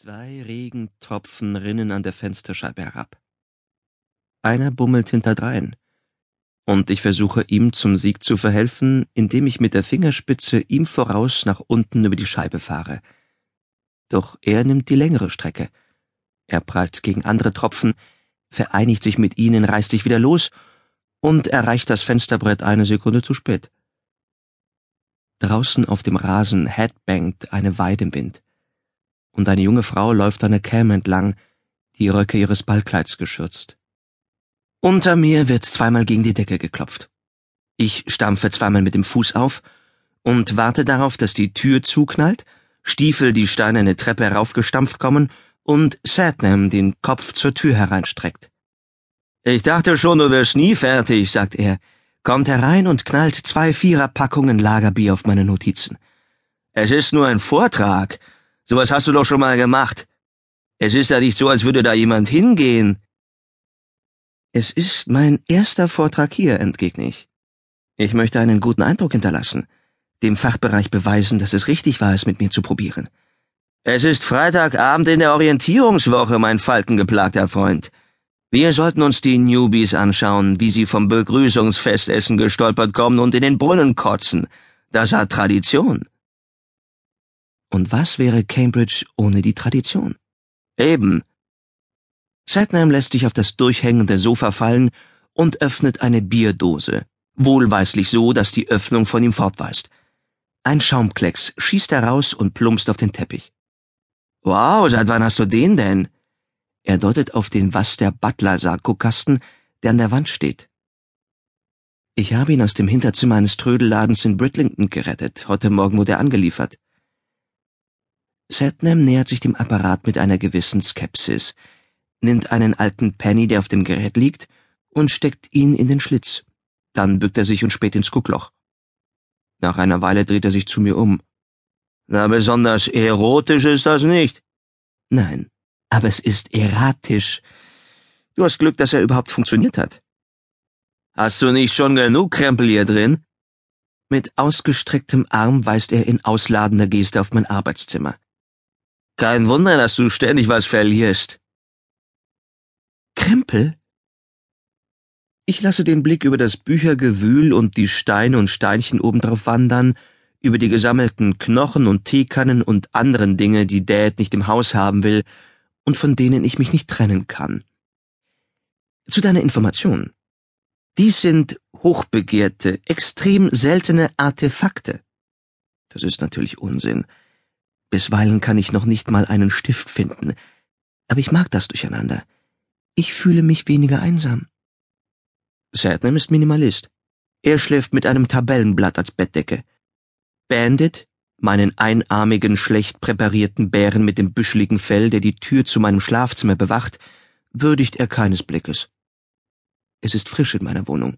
Zwei Regentropfen rinnen an der Fensterscheibe herab. Einer bummelt hinterdrein, und ich versuche ihm zum Sieg zu verhelfen, indem ich mit der Fingerspitze ihm voraus nach unten über die Scheibe fahre. Doch er nimmt die längere Strecke. Er prallt gegen andere Tropfen, vereinigt sich mit ihnen, reißt sich wieder los und erreicht das Fensterbrett eine Sekunde zu spät. Draußen auf dem Rasen headbangt eine Weide im Wind und eine junge Frau läuft an der Cam entlang, die Röcke ihres Ballkleids geschürzt. Unter mir wird zweimal gegen die Decke geklopft. Ich stampfe zweimal mit dem Fuß auf und warte darauf, dass die Tür zuknallt, Stiefel die steinerne Treppe heraufgestampft kommen und Satnam den Kopf zur Tür hereinstreckt. Ich dachte schon, du wärst nie fertig, sagt er, kommt herein und knallt zwei Viererpackungen Lagerbier auf meine Notizen. Es ist nur ein Vortrag, Sowas hast du doch schon mal gemacht. Es ist ja nicht so, als würde da jemand hingehen. Es ist mein erster Vortrag hier, entgegne ich. Ich möchte einen guten Eindruck hinterlassen, dem Fachbereich beweisen, dass es richtig war, es mit mir zu probieren. Es ist Freitagabend in der Orientierungswoche, mein faltengeplagter Freund. Wir sollten uns die Newbies anschauen, wie sie vom Begrüßungsfestessen gestolpert kommen und in den Brunnen kotzen. Das hat Tradition. Und was wäre Cambridge ohne die Tradition? Eben. Satnam lässt sich auf das durchhängende Sofa fallen und öffnet eine Bierdose, wohlweislich so, dass die Öffnung von ihm fortweist. Ein Schaumklecks schießt heraus und plumpst auf den Teppich. Wow, seit wann hast du den denn? Er deutet auf den Was der Butler Sarkokasten, der an der Wand steht. Ich habe ihn aus dem Hinterzimmer eines Trödelladens in Britlington gerettet. Heute Morgen wurde er angeliefert. Satnam nähert sich dem Apparat mit einer gewissen Skepsis, nimmt einen alten Penny, der auf dem Gerät liegt, und steckt ihn in den Schlitz. Dann bückt er sich und späht ins Guckloch. Nach einer Weile dreht er sich zu mir um. Na, besonders erotisch ist das nicht. Nein, aber es ist erratisch. Du hast Glück, dass er überhaupt funktioniert hat. Hast du nicht schon genug Krempel hier drin? Mit ausgestrecktem Arm weist er in ausladender Geste auf mein Arbeitszimmer. Kein Wunder, dass du ständig was verlierst. Krempel? Ich lasse den Blick über das Büchergewühl und die Steine und Steinchen obendrauf wandern, über die gesammelten Knochen und Teekannen und anderen Dinge, die Dad nicht im Haus haben will und von denen ich mich nicht trennen kann. Zu deiner Information. Dies sind hochbegehrte, extrem seltene Artefakte. Das ist natürlich Unsinn. Bisweilen kann ich noch nicht mal einen Stift finden, aber ich mag das Durcheinander. Ich fühle mich weniger einsam. Satnam ist Minimalist. Er schläft mit einem Tabellenblatt als Bettdecke. Bandit, meinen einarmigen, schlecht präparierten Bären mit dem büscheligen Fell, der die Tür zu meinem Schlafzimmer bewacht, würdigt er keines Blickes. Es ist frisch in meiner Wohnung.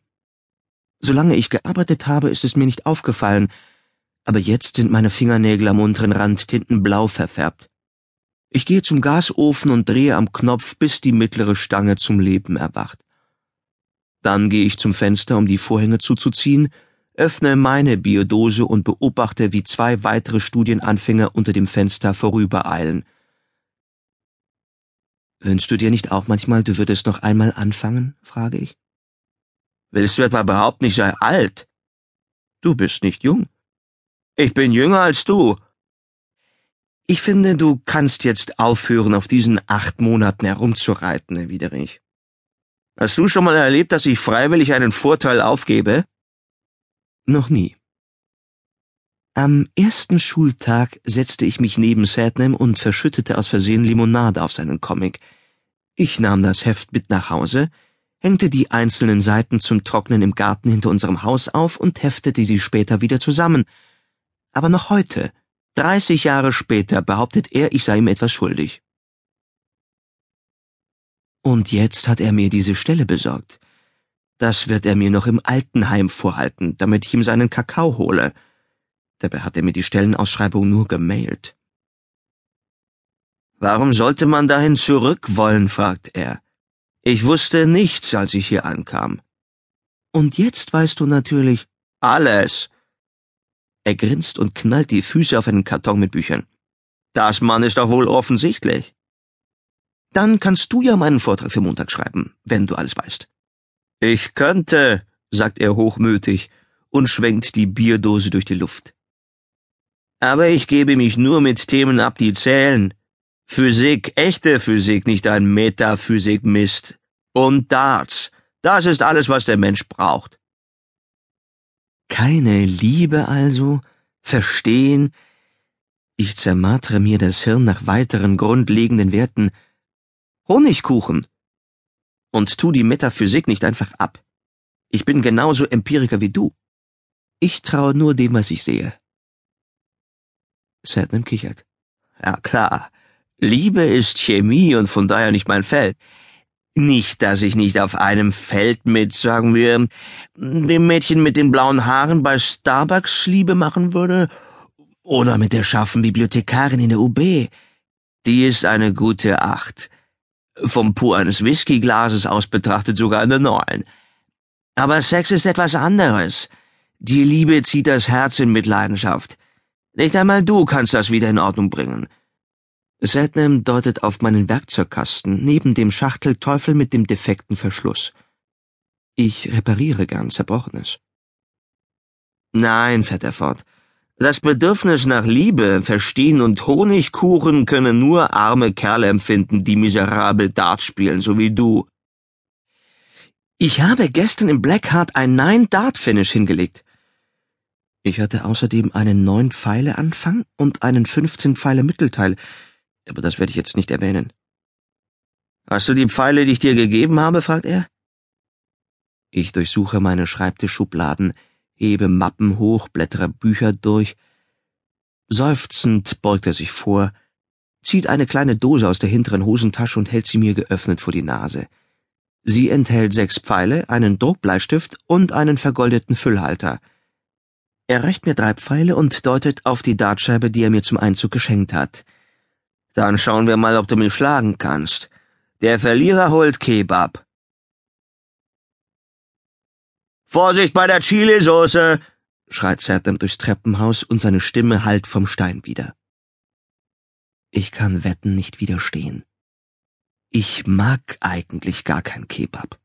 Solange ich gearbeitet habe, ist es mir nicht aufgefallen, aber jetzt sind meine Fingernägel am unteren Rand tintenblau verfärbt. Ich gehe zum Gasofen und drehe am Knopf, bis die mittlere Stange zum Leben erwacht. Dann gehe ich zum Fenster, um die Vorhänge zuzuziehen, öffne meine Biodose und beobachte, wie zwei weitere Studienanfänger unter dem Fenster vorübereilen. Wünschst du dir nicht auch manchmal, du würdest noch einmal anfangen? frage ich. Willst du etwa behaupten, ich sei alt? Du bist nicht jung. Ich bin jünger als du. Ich finde, du kannst jetzt aufhören, auf diesen acht Monaten herumzureiten, erwidere ich. Hast du schon mal erlebt, dass ich freiwillig einen Vorteil aufgebe? Noch nie. Am ersten Schultag setzte ich mich neben Sadnam und verschüttete aus Versehen Limonade auf seinen Comic. Ich nahm das Heft mit nach Hause, hängte die einzelnen Seiten zum Trocknen im Garten hinter unserem Haus auf und heftete sie später wieder zusammen, aber noch heute, dreißig Jahre später, behauptet er, ich sei ihm etwas schuldig. Und jetzt hat er mir diese Stelle besorgt. Das wird er mir noch im Altenheim vorhalten, damit ich ihm seinen Kakao hole. Dabei hat er mir die Stellenausschreibung nur gemailt. Warum sollte man dahin zurück wollen? fragt er. Ich wusste nichts, als ich hier ankam. Und jetzt weißt du natürlich alles. Er grinst und knallt die Füße auf einen Karton mit Büchern. Das Mann ist doch wohl offensichtlich. Dann kannst du ja meinen Vortrag für Montag schreiben, wenn du alles weißt. Ich könnte, sagt er hochmütig und schwenkt die Bierdose durch die Luft. Aber ich gebe mich nur mit Themen ab, die zählen. Physik, echte Physik, nicht ein Metaphysik-Mist. Und Darts, das ist alles, was der Mensch braucht. Keine Liebe also? Verstehen? Ich zermartre mir das Hirn nach weiteren grundlegenden Werten, Honigkuchen. Und tu die Metaphysik nicht einfach ab. Ich bin genauso Empiriker wie du. Ich traue nur dem, was ich sehe. Satnam kichert. Ja klar. Liebe ist Chemie und von daher nicht mein Feld. Nicht, dass ich nicht auf einem Feld mit, sagen wir, dem Mädchen mit den blauen Haaren bei Starbucks Liebe machen würde, oder mit der scharfen Bibliothekarin in der UB. Die ist eine gute Acht vom Po eines Whiskyglases aus betrachtet sogar eine Neun. Aber Sex ist etwas anderes. Die Liebe zieht das Herz in Mitleidenschaft. Nicht einmal du kannst das wieder in Ordnung bringen. Satnam deutet auf meinen Werkzeugkasten neben dem Schachtelteufel mit dem defekten Verschluss. Ich repariere gern Zerbrochenes. Nein, fährt er fort. Das Bedürfnis nach Liebe, Verstehen und Honigkuchen können nur arme Kerle empfinden, die miserabel Dart spielen, so wie du. Ich habe gestern im Blackheart ein Nine-Dart-Finish hingelegt. Ich hatte außerdem einen neun Pfeile Anfang und einen 15 Pfeile Mittelteil, aber das werde ich jetzt nicht erwähnen. Hast du die Pfeile, die ich dir gegeben habe? fragt er. Ich durchsuche meine Schreibtischschubladen, hebe Mappen hoch, blättere Bücher durch. Seufzend beugt er sich vor, zieht eine kleine Dose aus der hinteren Hosentasche und hält sie mir geöffnet vor die Nase. Sie enthält sechs Pfeile, einen Druckbleistift und einen vergoldeten Füllhalter. Er reicht mir drei Pfeile und deutet auf die Dartscheibe, die er mir zum Einzug geschenkt hat. Dann schauen wir mal, ob du mich schlagen kannst. Der Verlierer holt Kebab. Vorsicht bei der Chilisauce! schreit Sertam durchs Treppenhaus und seine Stimme hallt vom Stein wieder. Ich kann Wetten nicht widerstehen. Ich mag eigentlich gar kein Kebab.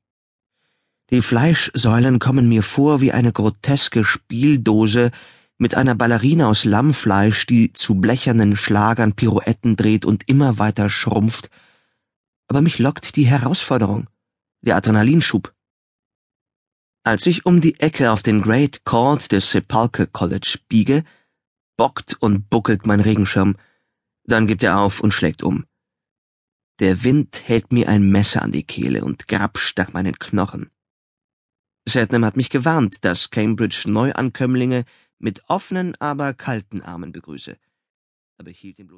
Die Fleischsäulen kommen mir vor wie eine groteske Spieldose mit einer Ballerina aus Lammfleisch, die zu blechernen Schlagern Pirouetten dreht und immer weiter schrumpft. Aber mich lockt die Herausforderung, der Adrenalinschub. Als ich um die Ecke auf den Great Court des Sepulchre College biege, bockt und buckelt mein Regenschirm, dann gibt er auf und schlägt um. Der Wind hält mir ein Messer an die Kehle und grapscht nach meinen Knochen. Satnam hat mich gewarnt, dass Cambridge Neuankömmlinge mit offenen, aber kalten Armen begrüße. Aber hielt ihn bloß